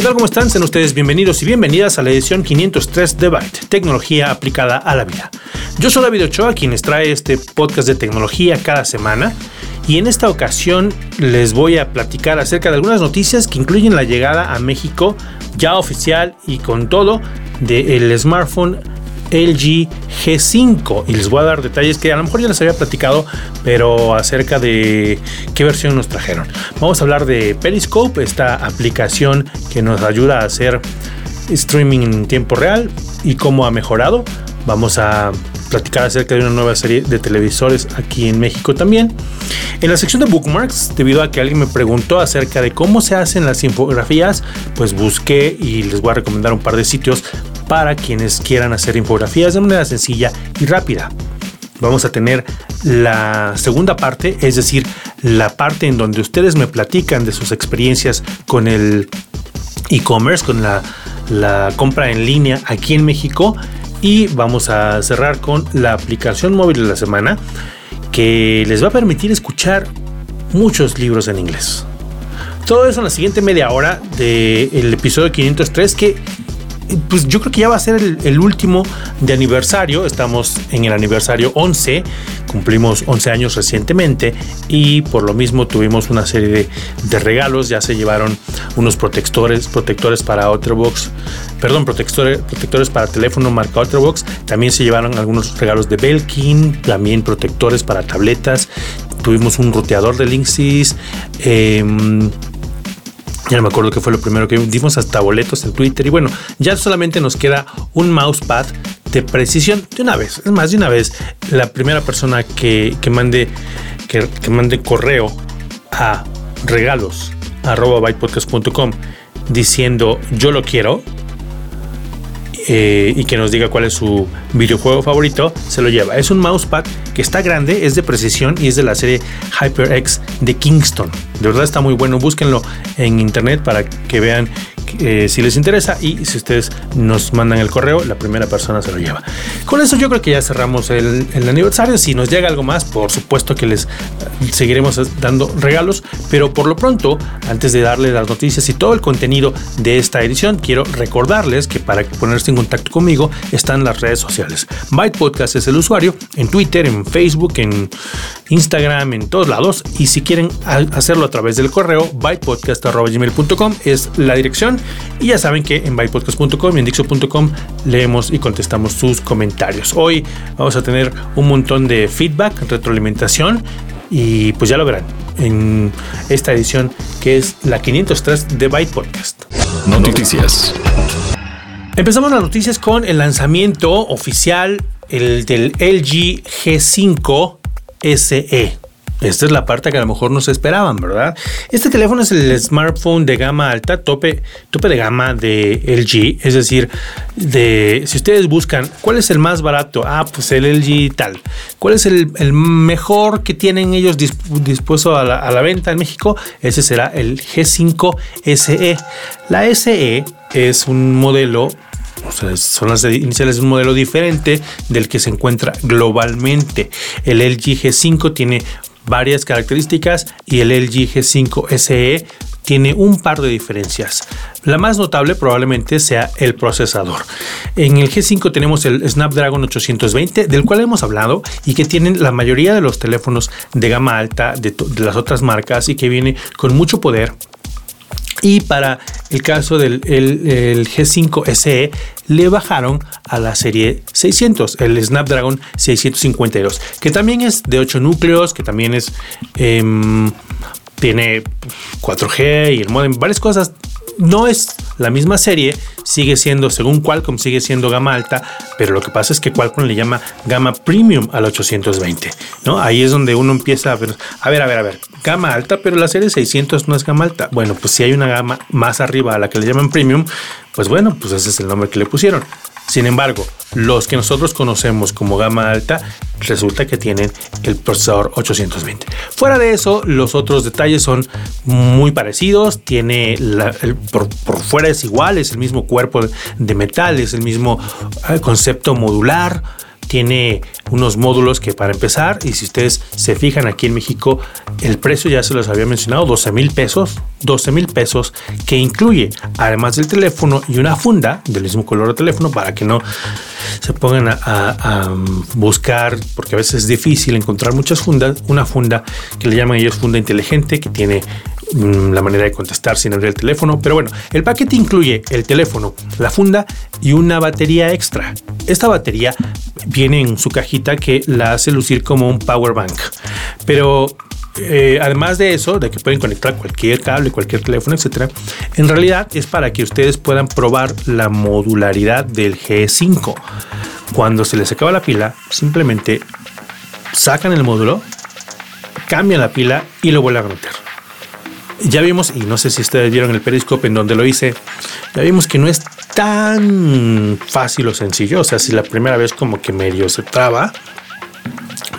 ¿Qué? ¿Cómo están? Sean ustedes bienvenidos y bienvenidas a la edición 503 de Byte, tecnología aplicada a la vida. Yo soy David Ochoa, quien les trae este podcast de tecnología cada semana. Y en esta ocasión les voy a platicar acerca de algunas noticias que incluyen la llegada a México ya oficial y con todo del smartphone LG G5 y les voy a dar detalles que a lo mejor ya les había platicado, pero acerca de qué versión nos trajeron. Vamos a hablar de Periscope, esta aplicación que nos ayuda a hacer streaming en tiempo real y cómo ha mejorado. Vamos a platicar acerca de una nueva serie de televisores aquí en México también. En la sección de bookmarks, debido a que alguien me preguntó acerca de cómo se hacen las infografías, pues busqué y les voy a recomendar un par de sitios para quienes quieran hacer infografías de manera sencilla y rápida. Vamos a tener la segunda parte, es decir, la parte en donde ustedes me platican de sus experiencias con el e-commerce, con la, compra en línea aquí en México. Y vamos a cerrar con la aplicación móvil de la semana que les va a permitir escuchar muchos libros en inglés. Todo eso en la siguiente media hora del episodio 503 que pues yo creo que ya va a ser el, último de aniversario. Estamos en el aniversario 11, cumplimos 11 años recientemente y por lo mismo tuvimos una serie de, regalos. Ya se llevaron unos protectores, protectores para Otterbox, perdón, protectores, protectores para teléfono marca Otterbox. También se llevaron algunos regalos de Belkin, también protectores para tabletas. Tuvimos un roteador de Linksys. Em, ya me acuerdo qué fue lo primero que dimos hasta boletos en Twitter. Y bueno, ya solamente nos queda un mousepad de precisión de una vez. Es más, de una vez, la primera persona que, mande, que, mande correo a regalos diciendo yo lo quiero eh, y que nos diga cuál es su videojuego favorito, se lo lleva. Es un mousepad que está grande, es de precisión y es de la serie HyperX de Kingston. De verdad está muy bueno, búsquenlo en internet para que vean eh, si les interesa y si ustedes nos mandan el correo, la primera persona se lo lleva. Con eso yo creo que ya cerramos el, aniversario. Si nos llega algo más, por supuesto que les eh, seguiremos dando regalos, pero por lo pronto, antes de darles las noticias y todo el contenido de esta edición, quiero recordarles que para ponerse en contacto conmigo están las redes sociales. Byte Podcast es el usuario en Twitter, en Facebook, en Instagram, en todos lados. Y si quieren hacerlo a través del correo, bytepodcast.gmail.com es la dirección. Y ya saben que en bytepodcast.com y en dixo.com leemos y contestamos sus comentarios. Hoy vamos a tener un montón de feedback, retroalimentación y pues ya lo verán en esta edición que es la 503 de Byte Podcast. Noticias. Empezamos las noticias con el lanzamiento oficial el del LG G5 SE. Esta es la parte que a lo mejor no se esperaban, ¿verdad? Este teléfono es el smartphone de gama alta, tope, tope de gama de LG. Es decir, de, si ustedes buscan cuál es el más barato, ah, pues el LG tal. ¿Cuál es el, mejor que tienen ellos dispuesto a la, a la venta en México? Ese será el G5 SE. La SE es un modelo son las iniciales de un modelo diferente del que se encuentra globalmente. El LG G5 tiene varias características y el LG G5 SE tiene un par de diferencias. La más notable probablemente sea el procesador. En el G5 tenemos el Snapdragon 820, del cual hemos hablado y que tienen la mayoría de los teléfonos de gama alta de las otras marcas y que viene con mucho poder y para el caso del G5 SE le bajaron a la serie 600, el Snapdragon 652, que también es de 8 núcleos, que también es em, tiene 4G y el modem, varias cosas no es la misma serie, sigue siendo, según Qualcomm, sigue siendo gama alta, pero lo que pasa es que Qualcomm le llama gama premium al 820, ¿no? Ahí es donde uno empieza a ver, a ver, a ver, a ver, gama alta, pero la serie 600 no es gama alta. Bueno, pues si hay una gama más arriba a la que le llaman premium, pues bueno, pues ese es el nombre que le pusieron. Sin embargo, los que nosotros conocemos como gama alta, resulta que tienen el procesador 820. Fuera de eso, los otros detalles son muy parecidos. Tiene por, fuera es igual, es el mismo cuerpo de metal, es el mismo eh, concepto modular tiene unos módulos que para empezar, y si ustedes se fijan aquí en México, el precio ya se los había mencionado, 12 mil pesos, 12 mil pesos, que incluye además del teléfono y una funda del mismo color de teléfono para que no se pongan a, buscar, porque a veces es difícil encontrar muchas fundas, una funda que le llaman ellos funda inteligente, que tiene la manera de contestar sin abrir el teléfono. Pero bueno, el paquete incluye el teléfono, la funda y una batería extra. Esta batería viene en su cajita que la hace lucir como un power bank. Pero eh, además de eso, de que pueden conectar cualquier cable, cualquier teléfono, etcétera, en realidad es para que ustedes puedan probar la modularidad del G5. Cuando se les acaba la pila, simplemente sacan el módulo, cambian la pila y lo vuelven a meter. Ya vimos, y no sé si ustedes vieron el periscope en donde lo hice, ya vimos que no es tan fácil o sencillo. O sea, si la primera vez como que medio se traba,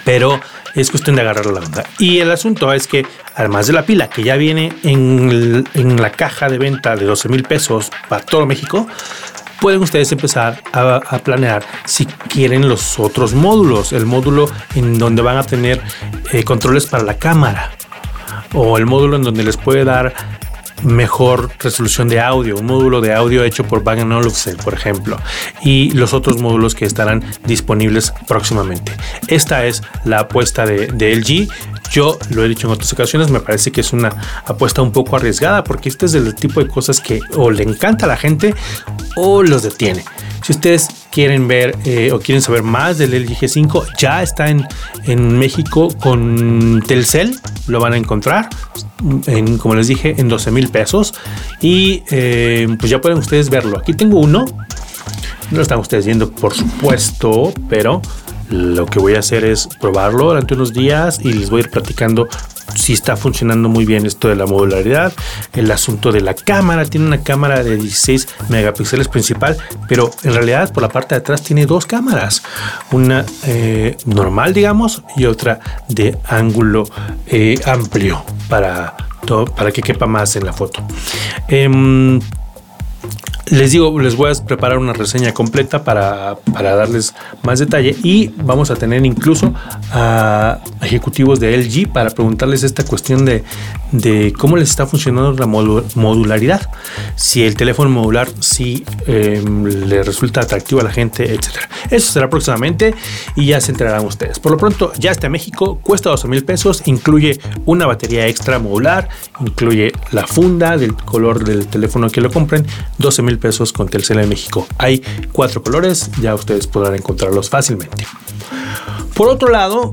pero es cuestión de agarrar la onda. Y el asunto es que, además de la pila que ya viene en, la caja de venta de 12 mil pesos para todo México, pueden ustedes empezar a, planear si quieren los otros módulos. El módulo en donde van a tener eh, controles para la cámara o el módulo en donde les puede dar mejor resolución de audio, un módulo de audio hecho por Bang Olufsen, por ejemplo, y los otros módulos que estarán disponibles próximamente. Esta es la apuesta de, de LG. Yo lo he dicho en otras ocasiones, me parece que es una apuesta un poco arriesgada porque este es del tipo de cosas que o le encanta a la gente o los detiene. Si ustedes quieren ver eh, o quieren saber más del LG G5, ya está en, en México con Telcel, lo van a encontrar, en, como les dije, en 12 mil pesos. Y eh, pues ya pueden ustedes verlo. Aquí tengo uno, no lo están ustedes viendo, por supuesto, pero lo que voy a hacer es probarlo durante unos días y les voy a ir platicando si está funcionando muy bien esto de la modularidad. El asunto de la cámara, tiene una cámara de 16 megapíxeles principal, pero en realidad por la parte de atrás tiene dos cámaras. Una eh, normal, digamos, y otra de ángulo eh, amplio para, para que quepa más en la foto. Em, les digo, les voy a preparar una reseña completa para, darles más detalle y vamos a tener incluso a ejecutivos de LG para preguntarles esta cuestión de, cómo les está funcionando la modularidad, si el teléfono modular si em, le resulta atractivo a la gente, etcétera. Eso será próximamente y ya se enterarán ustedes. Por lo pronto, ya está México, cuesta 12 mil pesos, incluye una batería extra modular, incluye la funda del color del teléfono que lo compren, 12 mil pesos con Telcel en México. Hay cuatro colores, ya ustedes podrán encontrarlos fácilmente. Por otro lado,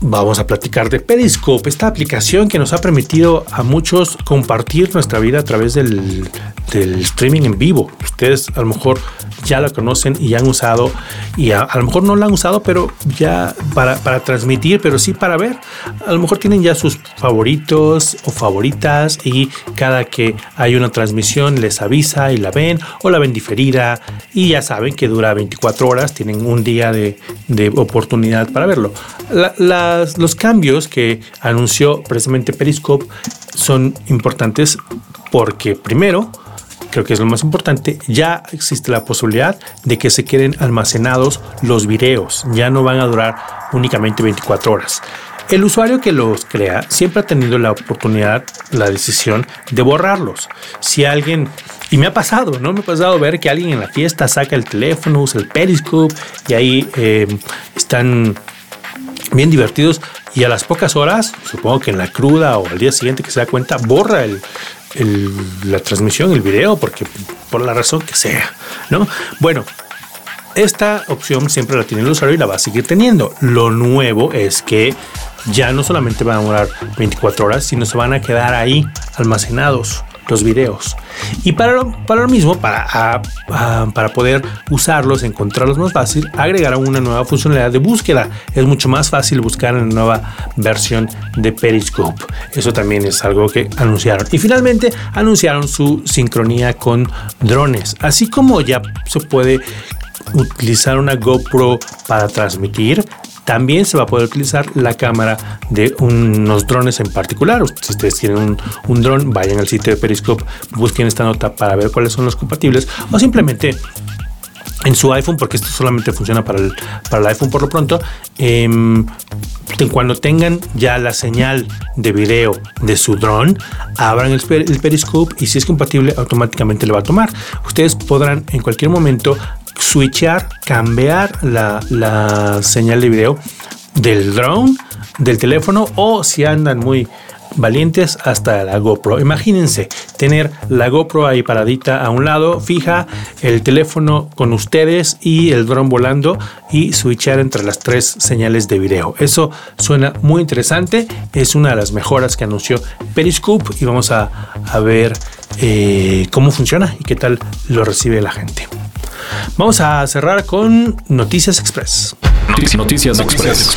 vamos a platicar de Periscope, esta aplicación que nos ha permitido a muchos compartir nuestra vida a través del, streaming en vivo. Ustedes a lo mejor ya la conocen y ya han usado, y a, lo mejor no la han usado, pero ya para, transmitir, pero sí para ver. A lo mejor tienen ya sus favoritos o favoritas y cada que hay una transmisión les avisa y la ven o la ven diferida y ya saben que dura 24 horas, tienen un día de oportunidad para verlo. Las, los cambios que anunció precisamente Periscope son importantes porque primero, creo que es lo más importante, ya existe la posibilidad de que se queden almacenados los videos, ya no van a durar únicamente 24 horas. El usuario que los crea siempre ha tenido la oportunidad, la decisión de borrarlos. Si alguien, y me ha pasado, ¿no? Me ha pasado ver que alguien en la fiesta saca el teléfono, usa el Periscope y ahí eh, están bien divertidos y a las pocas horas, supongo que en la cruda o al día siguiente que se da cuenta, borra el, la transmisión, el video, porque por la razón que sea, ¿no? Bueno, esta opción siempre la tiene el usuario y la va a seguir teniendo. Lo nuevo es que ya no solamente van a durar 24 horas, sino se van a quedar ahí almacenados los videos. Y para lo, para lo mismo, para, para poder usarlos, encontrarlos más fácil, agregaron una nueva funcionalidad de búsqueda. Es mucho más fácil buscar en la nueva versión de Periscope. Eso también es algo que anunciaron. Y finalmente anunciaron su sincronía con drones. Así como ya se puede utilizar una GoPro para transmitir, también se va a poder utilizar la cámara de unos drones en particular. Si ustedes tienen un, un dron, vayan al sitio de Periscope, busquen esta nota para ver cuáles son los compatibles o simplemente en su iPhone, porque esto solamente funciona para el, para el iPhone por lo pronto, em, cuando tengan ya la señal de video de su drone, abran el, el, Periscope y si es compatible, automáticamente le va a tomar. Ustedes podrán en cualquier momento switchar, cambiar la, la señal de video del drone, del teléfono o si andan muy valientes hasta la GoPro. Imagínense tener la GoPro ahí paradita a un lado, fija el teléfono con ustedes y el dron volando y switchar entre las tres señales de video. Eso suena muy interesante. Es una de las mejoras que anunció Periscope y vamos a, ver eh, cómo funciona y qué tal lo recibe la gente. Vamos a cerrar con Noticias Express. Noticias, Express.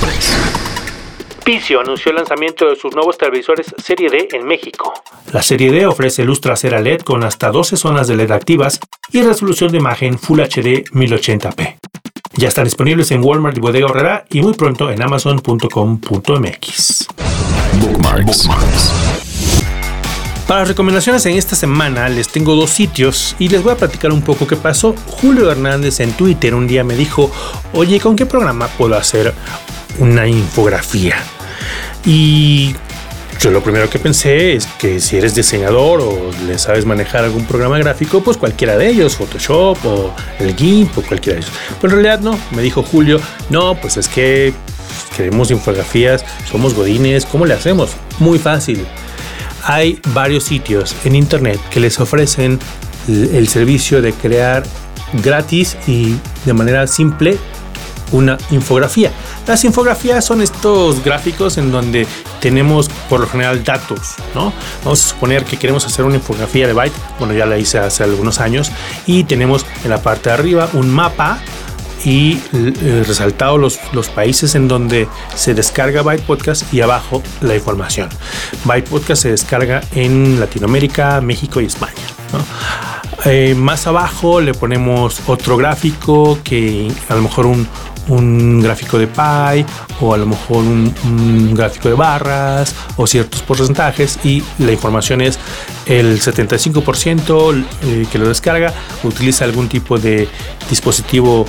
Picio anunció el lanzamiento de sus nuevos televisores Serie D en México. La Serie D ofrece luz trasera LED con hasta 12 zonas de LED activas y resolución de imagen Full HD 1080p. Ya están disponibles en Walmart y Bodega Horrera y muy pronto en amazon.com.mx. Bookmarks. Para las recomendaciones en esta semana les tengo dos sitios y les voy a platicar un poco qué pasó. Julio Hernández en Twitter un día me dijo, oye, ¿con qué programa puedo hacer una infografía. Y yo lo primero que pensé es que si eres diseñador o le sabes manejar algún programa gráfico, pues cualquiera de ellos, Photoshop o el GIMP o cualquiera de ellos. Pero en realidad no, me dijo Julio, no, pues es que queremos infografías, somos godines, ¿cómo le hacemos? Muy fácil. Hay varios sitios en internet que les ofrecen el servicio de crear gratis y de manera simple una infografía. Las infografías son estos gráficos en donde tenemos por lo general datos, ¿no? Vamos a suponer que queremos hacer una infografía de Byte, bueno ya la hice hace algunos años, y tenemos en la parte de arriba un mapa y eh, resaltado los, los países en donde se descarga Byte Podcast y abajo la información. Byte Podcast se descarga en Latinoamérica, México y España. Eh, más abajo le ponemos otro gráfico que a lo mejor un, un gráfico de pie o a lo mejor un, gráfico de barras o ciertos porcentajes y la información es el 75% eh, que lo descarga utiliza algún tipo de dispositivo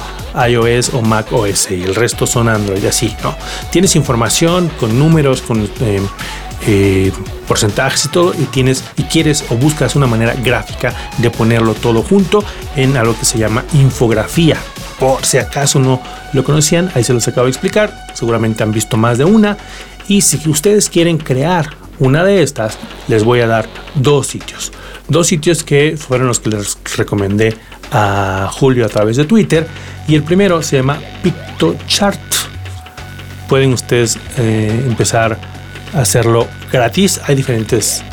iOS o Mac OS y el resto son Android así, ¿no? Tienes información con números, con eh, eh, porcentajes y todo y tienes y quieres o buscas una manera gráfica de ponerlo todo junto en algo que se llama infografía por si acaso no lo conocían, ahí se los acabo de explicar, seguramente han visto más de una. Y si ustedes quieren crear una de estas, les voy a dar dos sitios. Dos sitios que fueron los que les recomendé a Julio a través de Twitter. Y el primero se llama PictoChart. Pueden ustedes eh, empezar a hacerlo gratis. Hay diferentes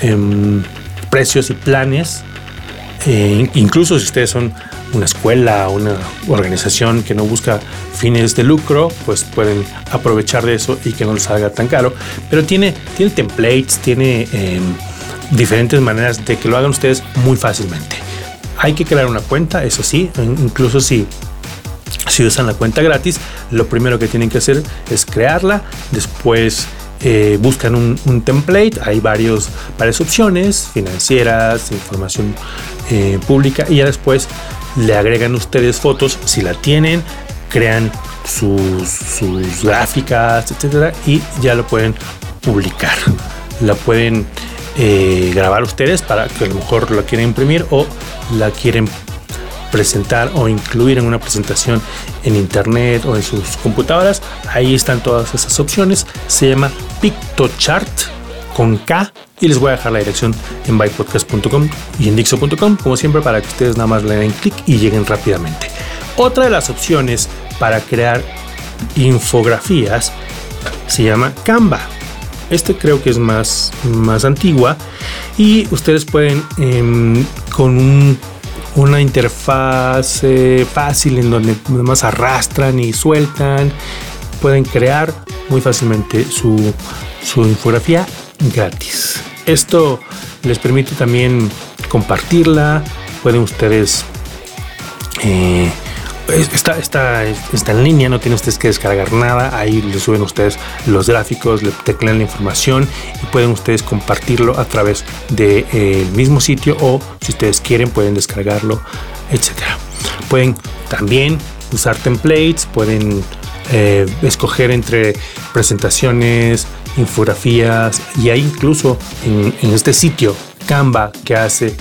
em, precios y planes. Eh, incluso si ustedes son una escuela, una organización que no busca fines de lucro, pues pueden aprovechar de eso y que no les salga tan caro. Pero tiene, tiene templates, tiene em, diferentes maneras de que lo hagan ustedes muy fácilmente. Hay que crear una cuenta, eso sí, incluso si si usan la cuenta gratis, lo primero que tienen que hacer es crearla, después eh, buscan un, template, hay varios, varias opciones, financieras, información eh, pública, y ya después le agregan ustedes fotos si la tienen, crean sus, gráficas, etcétera, y ya lo pueden publicar. La pueden eh, grabar ustedes para que a lo mejor la quieren imprimir o la quieren presentar o incluir en una presentación en internet o en sus computadoras. Ahí están todas esas opciones. Se llama PictoChart con K y les voy a dejar la dirección en bypodcast.com y en dixo.com como siempre para que ustedes nada más le den clic y lleguen rápidamente. Otra de las opciones para crear infografías se llama Canva. Este creo que es más, más antigua y ustedes pueden em, con una interfaz fácil en donde más arrastran y sueltan, pueden crear muy fácilmente su, su infografía gratis. Esto les permite también compartirla. Pueden ustedes eh, Está, está, está en línea, no tienen ustedes que descargar nada. Ahí le suben ustedes los gráficos, le teclean la información y pueden ustedes compartirlo a través del de, mismo sitio o si ustedes quieren pueden descargarlo, etcétera. Pueden también usar templates, pueden eh, escoger entre presentaciones, infografías y hay incluso en, este sitio Canva que hace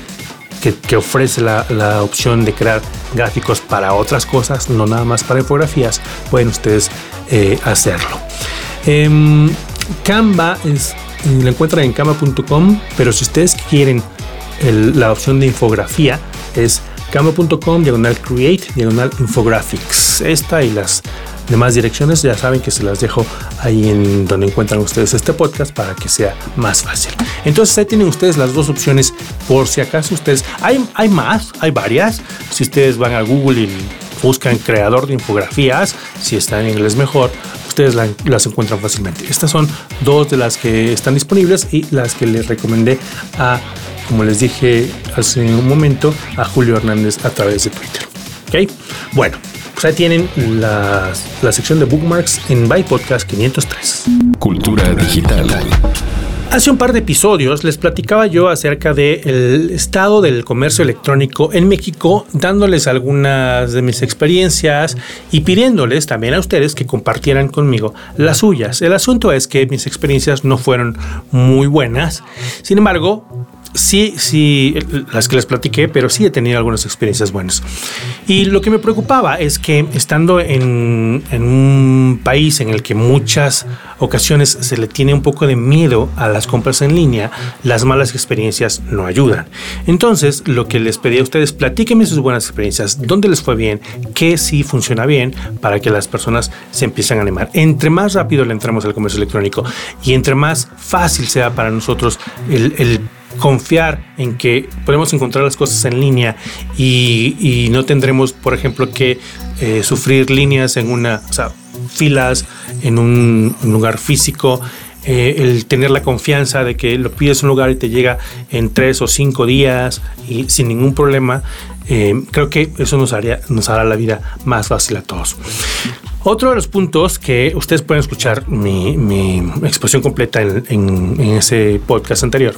que, ofrece la, opción de crear gráficos para otras cosas, no nada más para infografías, pueden ustedes eh, hacerlo. Em, Canva es, lo encuentran en canva.com, pero si ustedes quieren la opción de infografía, es canva.com, diagonal create, diagonal infographics. Esta y las demás direcciones ya saben que se las dejo ahí en donde encuentran ustedes este podcast para que sea más fácil. Entonces ahí tienen ustedes las dos opciones por si acaso ustedes... Hay, hay más, hay varias. Si ustedes van a Google y buscan creador de infografías, si está en inglés mejor, ustedes las encuentran fácilmente. Estas son dos de las que están disponibles y las que les recomendé a, como les dije hace un momento, a Julio Hernández a través de Twitter. ¿Ok? Bueno, pues ahí tienen la, la sección de bookmarks en Byte Podcast 503. Cultura digital. Hace un par de episodios les platicaba yo acerca del estado del comercio electrónico en México, dándoles algunas de mis experiencias y pidiéndoles también a ustedes que compartieran conmigo las suyas. El asunto es que mis experiencias no fueron muy buenas, sin embargo, sí, sí, las que les platiqué, pero sí he tenido algunas experiencias buenas. Y lo que me preocupaba es que estando en, un país en el que muchas ocasiones se le tiene un poco de miedo a las compras en línea, las malas experiencias no ayudan. Entonces, lo que les pedí a ustedes, platíquenme sus buenas experiencias, dónde les fue bien, qué sí funciona bien, para que las personas se empiecen a animar. Entre más rápido le entramos al comercio electrónico y entre más fácil sea para nosotros el, el confiar en que podemos encontrar las cosas en línea y, no tendremos, por ejemplo, que eh, sufrir líneas en una, filas en un, lugar físico. Eh, el tener la confianza de que lo pides en un lugar y te llega en tres o cinco días y sin ningún problema, eh, creo que eso nos, haría, nos hará la vida más fácil a todos. Otro de los puntos que ustedes pueden escuchar mi, exposición completa en ese podcast anterior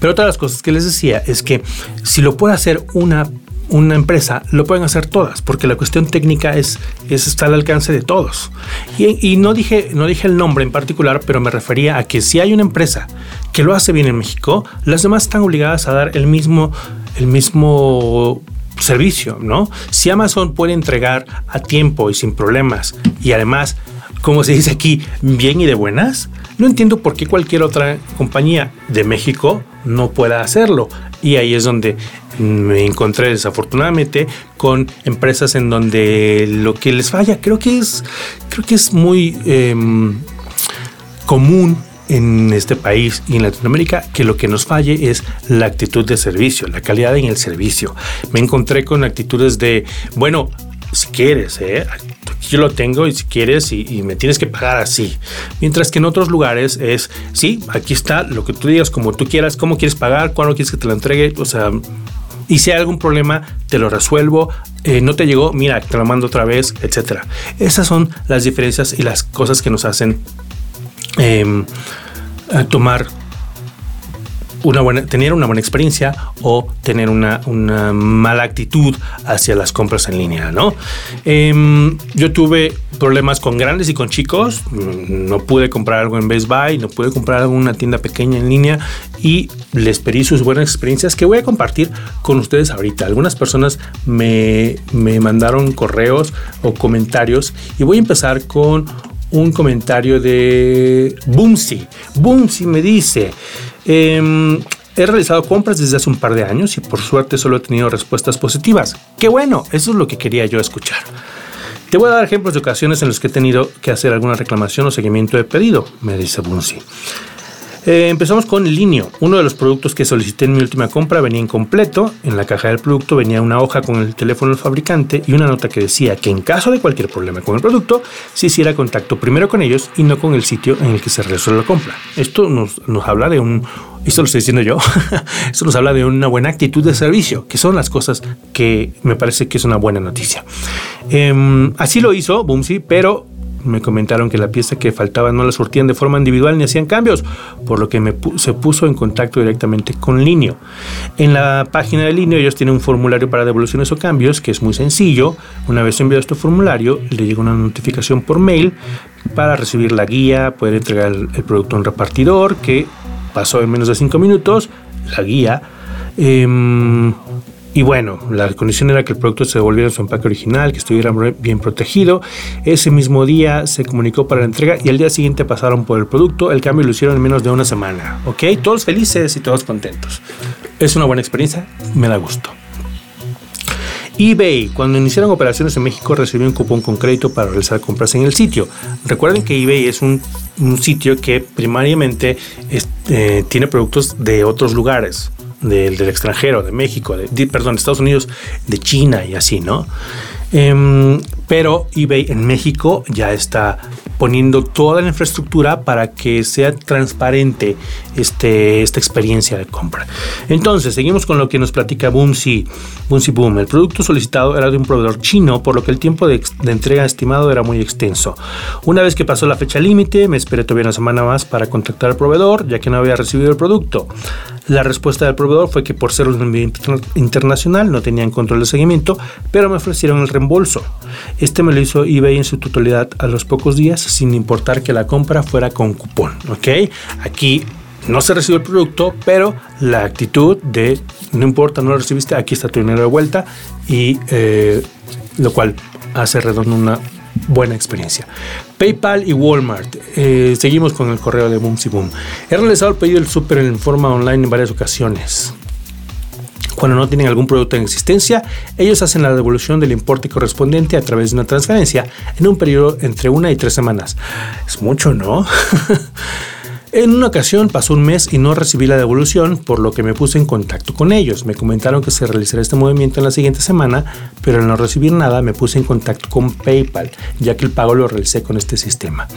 pero otra de las cosas que les decía es que si lo puede hacer una una empresa, lo pueden hacer todas, porque la cuestión técnica es, es está al alcance de todos. Y, no, dije, no dije el nombre en particular, pero me refería a que si hay una empresa que lo hace bien en México, las demás están obligadas a dar el mismo, el mismo servicio, ¿no? Si Amazon puede entregar a tiempo y sin problemas, y además, como se dice aquí, bien y de buenas, no entiendo por qué cualquier otra compañía de México no pueda hacerlo. Y ahí es donde me encontré desafortunadamente con empresas en donde lo que les falla, creo que es, creo que es muy em, común en este país y en Latinoamérica que lo que nos falle es la actitud de servicio, la calidad en el servicio. Me encontré con actitudes de, bueno, si quieres, ¿eh? Yo lo tengo y si quieres y, me tienes que pagar así. Mientras que en otros lugares es, sí, aquí está lo que tú digas, como tú quieras, cómo quieres pagar, cuándo quieres que te lo entregue, o sea, y si hay algún problema, te lo resuelvo. Eh, no te llegó, mira, te lo mando otra vez, etcétera. Esas son las diferencias y las cosas que nos hacen em, tomar una buena, tener una buena experiencia o tener una, mala actitud hacia las compras en línea, ¿no? Em, yo tuve problemas con grandes y con chicos. No pude comprar algo en Best Buy, no pude comprar algo una tienda pequeña en línea y les pedí sus buenas experiencias que voy a compartir con ustedes ahorita. Algunas personas me, me mandaron correos o comentarios y voy a empezar con un comentario de Boomsy. Boomsy me dice, Em, he realizado compras desde hace un par de años y por suerte solo he tenido respuestas positivas. Qué bueno, eso es lo que quería yo escuchar. Te voy a dar ejemplos de ocasiones en las que he tenido que hacer alguna reclamación o seguimiento de pedido, me dice Bunsi. Eh, empezamos con Linio. Uno de los productos que solicité en mi última compra venía incompleto. En la caja del producto venía una hoja con el teléfono del fabricante y una nota que decía que en caso de cualquier problema con el producto, se hiciera contacto primero con ellos y no con el sitio en el que se realizó la compra. Esto nos, nos habla de un esto lo estoy diciendo yo, esto nos habla de una buena actitud de servicio, que son las cosas que me parece que es una buena noticia. Em, así lo hizo Boomsy, pero me comentaron que la pieza que faltaba no la surtían de forma individual ni hacían cambios, por lo que me se puso en contacto directamente con Linio. En la página de Linio ellos tienen un formulario para devoluciones o cambios que es muy sencillo. Una vez enviado este formulario, le llega una notificación por mail para recibir la guía, poder entregar el, producto a un repartidor que pasó en menos de 5 minutos, la guía. Em, y bueno, la condición era que el producto se devolviera en su empaque original, que estuviera bien protegido. Ese mismo día se comunicó para la entrega y al día siguiente pasaron por el producto. El cambio lo hicieron en menos de una semana. ¿Ok? Todos felices y todos contentos. Es una buena experiencia, me da gusto eBay, cuando iniciaron operaciones en México, recibió un cupón con crédito para realizar compras en el sitio. Recuerden que eBay es un, sitio que primariamente eh, tiene productos de otros lugares, del, extranjero, de México, de, perdón, de Estados Unidos, de China y así, ¿no? Em, pero eBay en México ya está poniendo toda la infraestructura para que sea transparente este, esta experiencia de compra. Entonces, seguimos con lo que nos platica Boomsy, Boomsy Boom. El producto solicitado era de un proveedor chino, por lo que el tiempo de, entrega estimado era muy extenso. Una vez que pasó la fecha límite, me esperé todavía una semana más para contactar al proveedor, ya que no había recibido el producto. La respuesta del proveedor fue que por ser un envío internacional no tenían control de seguimiento, pero me ofrecieron el reembolso. Este me lo hizo eBay en su totalidad a los pocos días, sin importar que la compra fuera con cupón. ¿ok? Aquí no se recibió el producto, pero la actitud de no importa, no lo recibiste, aquí está tu dinero de vuelta y eh, lo cual hace redondo una buena experiencia. PayPal y Walmart. Eh, seguimos con el correo de Boom Boom. He realizado el pedido del súper en forma online en varias ocasiones. Cuando no tienen algún producto en existencia, ellos hacen la devolución del importe correspondiente a través de una transferencia en un periodo entre una y tres semanas. Es mucho, ¿no? En una ocasión pasó un mes y no recibí la devolución, por lo que me puse en contacto con ellos. Me comentaron que se realizará este movimiento en la siguiente semana, pero al no recibir nada me puse en contacto con PayPal, ya que el pago lo realicé con este sistema.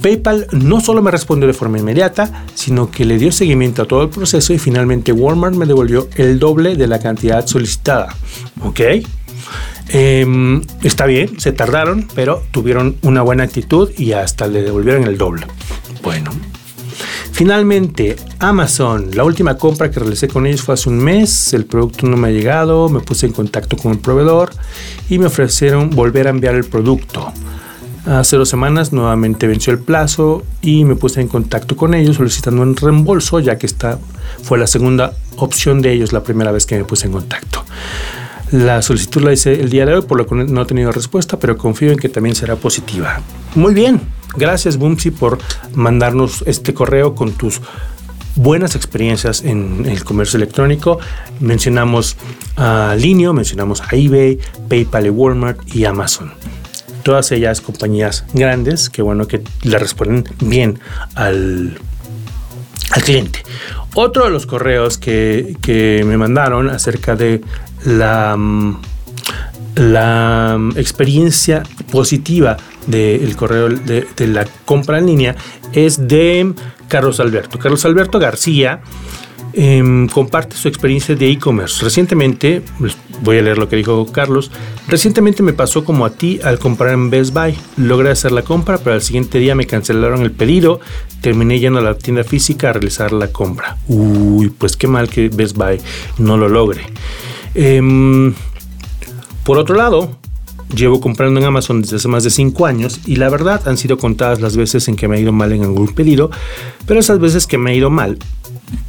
PayPal no solo me respondió de forma inmediata, sino que le dio seguimiento a todo el proceso y finalmente Walmart me devolvió el doble de la cantidad solicitada. ¿Ok? Em, está bien, se tardaron, pero tuvieron una buena actitud y hasta le devolvieron el doble. Bueno, Finalmente, Amazon. La última compra que realicé con ellos fue hace un mes. El producto no me ha llegado. Me puse en contacto con el proveedor y me ofrecieron volver a enviar el producto. Hace dos semanas nuevamente venció el plazo y me puse en contacto con ellos solicitando un reembolso, ya que esta fue la segunda opción de ellos la primera vez que me puse en contacto. La solicitud la hice el día de hoy, por lo que no he tenido respuesta, pero confío en que también será positiva. Muy bien, gracias Bumsy por mandarnos este correo con tus buenas experiencias en el comercio electrónico. Mencionamos a Linio, mencionamos a eBay, PayPal y Walmart y Amazon. Todas ellas compañías grandes que bueno que le responden bien al, al cliente. Otro de los correos que, que me mandaron acerca de la, mm, la mm, experiencia positiva del correo de, la compra en línea es de Carlos Alberto. Carlos Alberto García em, comparte su experiencia de e-commerce. Recientemente, pues, voy a leer lo que dijo Carlos, recientemente me pasó como a ti al comprar en Best Buy. Logré hacer la compra, pero al siguiente día me cancelaron el pedido, terminé yendo a la tienda física a realizar la compra. Uy, pues qué mal que Best Buy no lo logre. Em, por otro lado, llevo comprando en Amazon desde hace más de 5 años y la verdad han sido contadas las veces en que me ha ido mal en algún pedido, pero esas veces que me ha ido mal,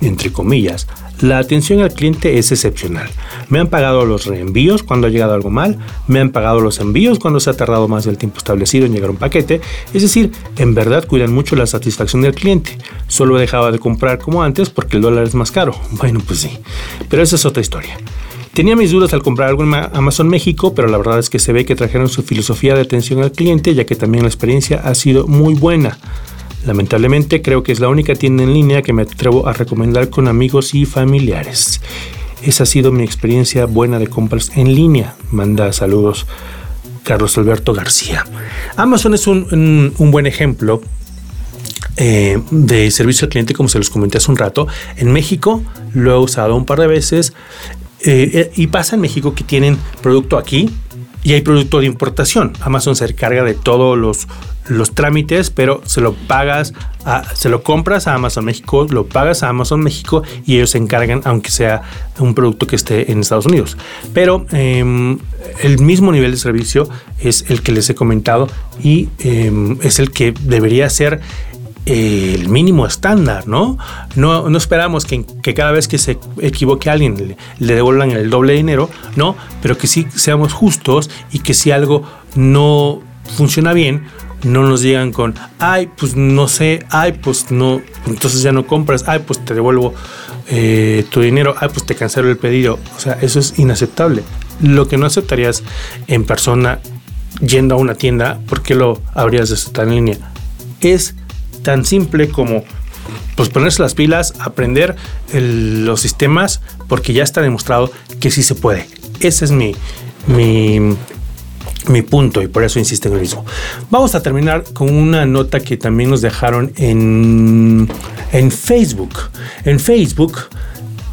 entre comillas, la atención al cliente es excepcional. Me han pagado los reenvíos cuando ha llegado algo mal, me han pagado los envíos cuando se ha tardado más del tiempo establecido en llegar un paquete, es decir, en verdad cuidan mucho la satisfacción del cliente. Solo he dejado de comprar como antes porque el dólar es más caro. Bueno, pues sí, pero esa es otra historia. Tenía mis dudas al comprar algo en Amazon México, pero la verdad es que se ve que trajeron su filosofía de atención al cliente, ya que también la experiencia ha sido muy buena. Lamentablemente creo que es la única tienda en línea que me atrevo a recomendar con amigos y familiares. Esa ha sido mi experiencia buena de compras en línea. Manda saludos Carlos Alberto García. Amazon es un, buen ejemplo eh, de servicio al cliente, como se los comenté hace un rato. En México lo he usado un par de veces eh, y pasa en México que tienen producto aquí y hay producto de importación. Amazon se encarga de todos los, los trámites, pero se lo pagas, se lo compras a Amazon México, lo pagas a Amazon México y ellos se encargan, aunque sea un producto que esté en Estados Unidos. Pero em, el mismo nivel de servicio es el que les he comentado y em, es el que debería ser el mínimo estándar, ¿no? No, no esperamos que, cada vez que se equivoque alguien le, devuelvan el doble dinero, ¿no? Pero que sí seamos justos y que si algo no funciona bien, no nos digan con, ay, pues no sé, ay, pues no, entonces ya no compras, ay, pues te devuelvo eh, tu dinero, ay, pues te cancelo el pedido. O sea, eso es inaceptable. Lo que no aceptarías en persona yendo a una tienda, ¿por qué lo habrías de aceptar en línea? Es tan simple como pues ponerse las pilas, aprender los sistemas, porque ya está demostrado que sí se puede. Ese es mi, mi, mi punto y por eso insisto en lo mismo. Vamos a terminar con una nota que también nos dejaron en, en Facebook. En Facebook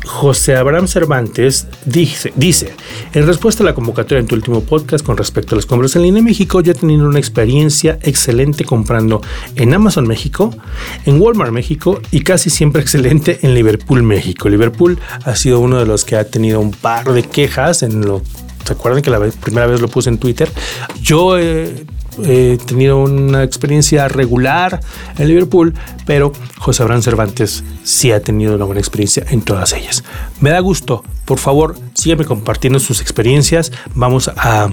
José Abraham Cervantes dice, dice, en respuesta a la convocatoria en tu último podcast con respecto a las compras en línea en México, yo he tenido una experiencia excelente comprando en Amazon México, en Walmart México y casi siempre excelente en Liverpool México. Liverpool ha sido uno de los que ha tenido un par de quejas en lo ¿Se acuerdan que la primera vez lo puse en Twitter? Yo he he tenido una experiencia regular en Liverpool, pero José Abraham Cervantes sí ha tenido una buena experiencia en todas ellas. Me da gusto, por favor, sígueme compartiendo sus experiencias. Vamos a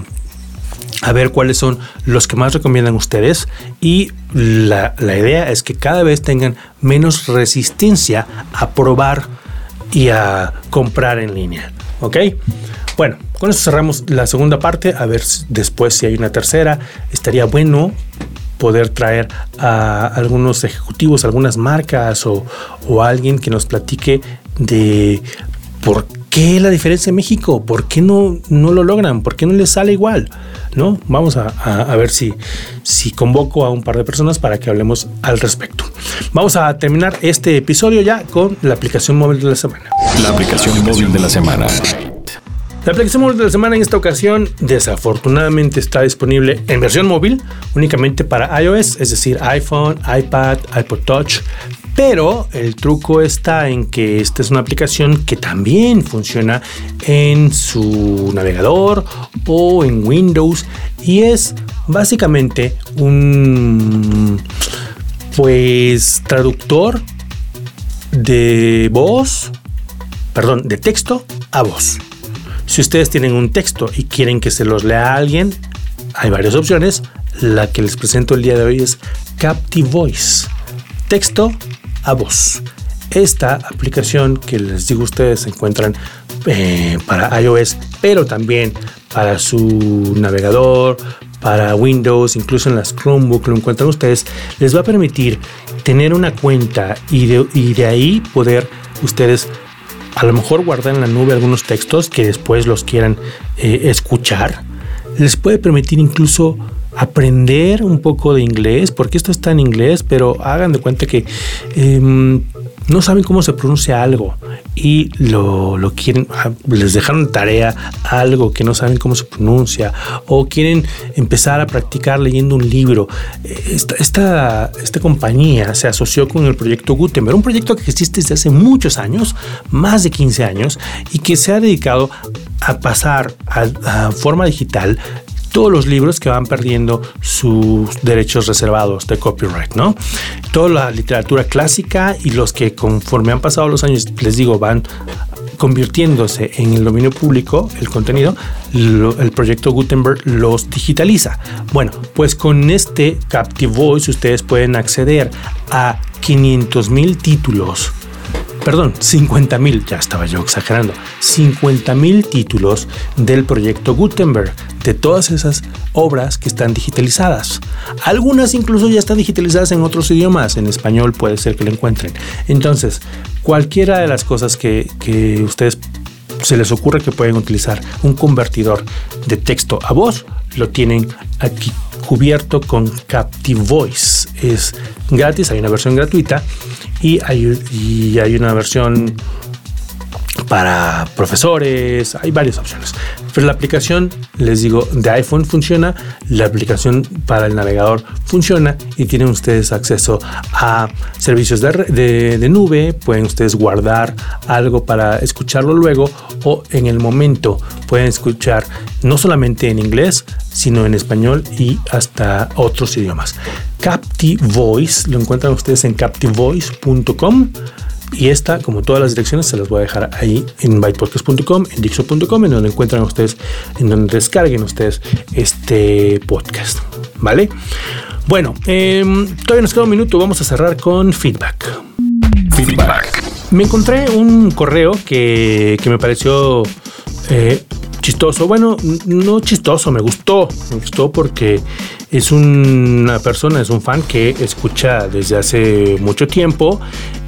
a ver cuáles son los que más recomiendan ustedes y la, la, idea es que cada vez tengan menos resistencia a probar y a comprar en línea. ¿Ok? Bueno, con esto cerramos la segunda parte, a ver después si hay una tercera. Estaría bueno poder traer a algunos ejecutivos, algunas marcas o, alguien que nos platique de por qué la diferencia en México, por qué no, no lo logran, por qué no les sale igual. ¿no? Vamos a, a, ver si, si convoco a un par de personas para que hablemos al respecto. Vamos a terminar este episodio ya con la aplicación móvil de la semana. La aplicación móvil de la semana. La aplicación de la semana en esta ocasión desafortunadamente está disponible en versión móvil únicamente para iOS, es decir, iPhone, iPad, iPod Touch. Pero el truco está en que esta es una aplicación que también funciona en su navegador o en Windows y es básicamente un pues traductor de voz, perdón, de texto a voz. Si ustedes tienen un texto y quieren que se los lea a alguien, hay varias opciones. La que les presento el día de hoy es Captive Voice. Texto a voz. Esta aplicación que les digo ustedes se encuentran eh, para iOS, pero también para su navegador, para Windows, incluso en las Chromebook lo encuentran ustedes, les va a permitir tener una cuenta y de, y de ahí poder ustedes a lo mejor guardar en la nube algunos textos que después los quieran eh, escuchar. Les puede permitir incluso aprender un poco de inglés, porque esto está en inglés, pero hagan de cuenta que em, no saben cómo se pronuncia algo y lo, quieren, ah, les dejaron tarea algo que no saben cómo se pronuncia o quieren empezar a practicar leyendo un libro. Esta, esta, esta compañía se asoció con el proyecto Gutenberg, un proyecto que existe desde hace muchos años, más de 15 años, y que se ha dedicado a pasar a forma digital todos los libros que van perdiendo sus derechos reservados de copyright, ¿no? Toda la literatura clásica y los que conforme han pasado los años, les digo, van convirtiéndose en el dominio público, el contenido, el proyecto Gutenberg los digitaliza. Bueno, pues con este Captive Voice ustedes pueden acceder a 500 mil títulos perdón, 50 mil, ya estaba yo exagerando, 50 mil títulos del proyecto Gutenberg, de todas esas obras que están digitalizadas. Algunas incluso ya están digitalizadas en otros idiomas, en español puede ser que lo encuentren. Entonces, cualquiera de las cosas que, que ustedes se les ocurre que pueden utilizar un convertidor de texto a voz, lo tienen aquí cubierto con Captive Voice. Es gratis, hay una versión gratuita y hay, y hay una versión para profesores, hay varias opciones. Pero la aplicación, les digo, de iPhone funciona, la aplicación para el navegador funciona y tienen ustedes acceso a servicios de, nube, pueden ustedes guardar algo para escucharlo luego o en el momento pueden escuchar no solamente en inglés, sino en español y hasta otros idiomas. Captive Voice, lo encuentran ustedes en captivevoice.com y esta, como todas las direcciones, se las voy a dejar ahí en bytepodcast.com, en dixo.com, en donde encuentran ustedes, en donde descarguen ustedes este podcast. ¿Vale? Bueno, em, todavía nos queda un minuto, vamos a cerrar con feedback. Feedback. Me encontré un correo que, que me pareció eh, chistoso. Bueno, no chistoso, me gustó. Me gustó porque es una persona, es un fan que escucha desde hace mucho tiempo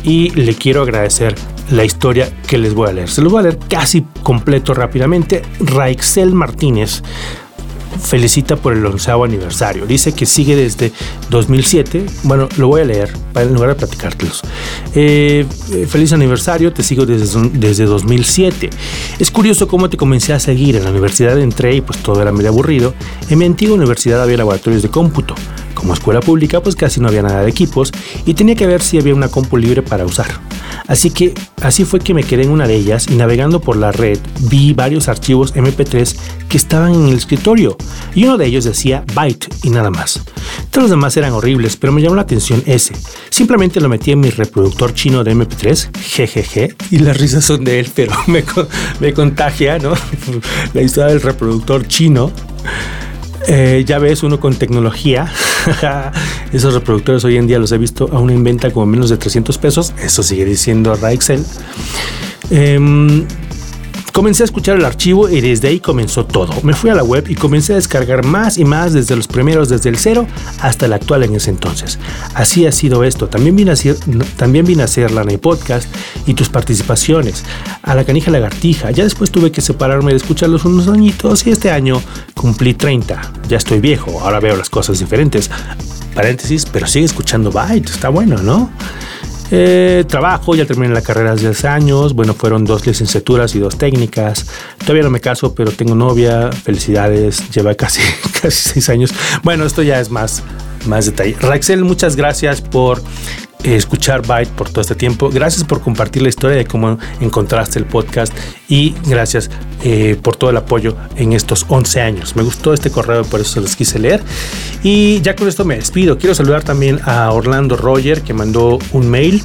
y le quiero agradecer la historia que les voy a leer. Se los voy a leer casi completo rápidamente. Raixel Martínez felicita por el onceavo aniversario. Dice que sigue desde 2007. Bueno, lo voy a leer en lugar de platicártelos. Eh, eh, feliz aniversario, te sigo desde, desde 2007. Es curioso cómo te comencé a seguir. En la universidad entré y pues todo era medio aburrido. En mi antigua universidad había laboratorios de cómputo. Como escuela pública, pues casi no había nada de equipos y tenía que ver si había una compu libre para usar. Así que así fue que me quedé en una de ellas y navegando por la red vi varios archivos MP3 que estaban en el escritorio y uno de ellos decía Byte y nada más. Todos los demás eran horribles, pero me llamó la atención ese. Simplemente lo metí en mi reproductor chino de MP3, jejeje, y las risas son de él, pero me, me contagia, ¿no? la historia del reproductor chino. Eh, ya ves, uno con tecnología. Esos reproductores hoy en día los he visto a una inventa como menos de 300 pesos. Eso sigue diciendo Raixel. Eh, Comencé a escuchar el archivo y desde ahí comenzó todo. Me fui a la web y comencé a descargar más y más desde los primeros, desde el cero hasta el actual en ese entonces. Así ha sido esto. También vine a hacer, también vine a hacer la Podcast y tus participaciones. A la canija lagartija. Ya después tuve que separarme de escucharlos unos añitos y este año cumplí 30. Ya estoy viejo, ahora veo las cosas diferentes. Paréntesis, pero sigue escuchando Byte. Está bueno, ¿no? Eh, trabajo, ya terminé la carrera hace 10 años. Bueno, fueron dos licenciaturas y dos técnicas. Todavía no me caso, pero tengo novia. Felicidades, lleva casi, casi 6 años. Bueno, esto ya es más, más detalle. Raxel, muchas gracias por escuchar Byte por todo este tiempo. Gracias por compartir la historia de cómo encontraste el podcast y gracias eh, por todo el apoyo en estos 11 años. Me gustó este correo, por eso se los quise leer. Y ya con esto me despido. Quiero saludar también a Orlando Roger que mandó un mail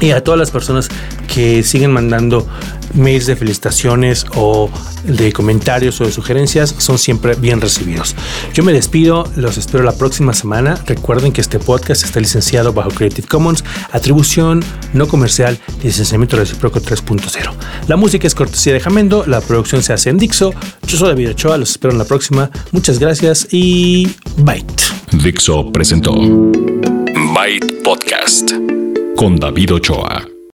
y a todas las personas que siguen mandando mails de felicitaciones o de comentarios o de sugerencias son siempre bien recibidos. Yo me despido, los espero la próxima semana. Recuerden que este podcast está licenciado bajo Creative Commons, atribución no comercial, licenciamiento recíproco 3.0. La música es cortesía de Jamendo, la producción se hace en Dixo. Yo soy David Ochoa, los espero en la próxima. Muchas gracias y Byte. Dixo presentó Byte Podcast con David Ochoa.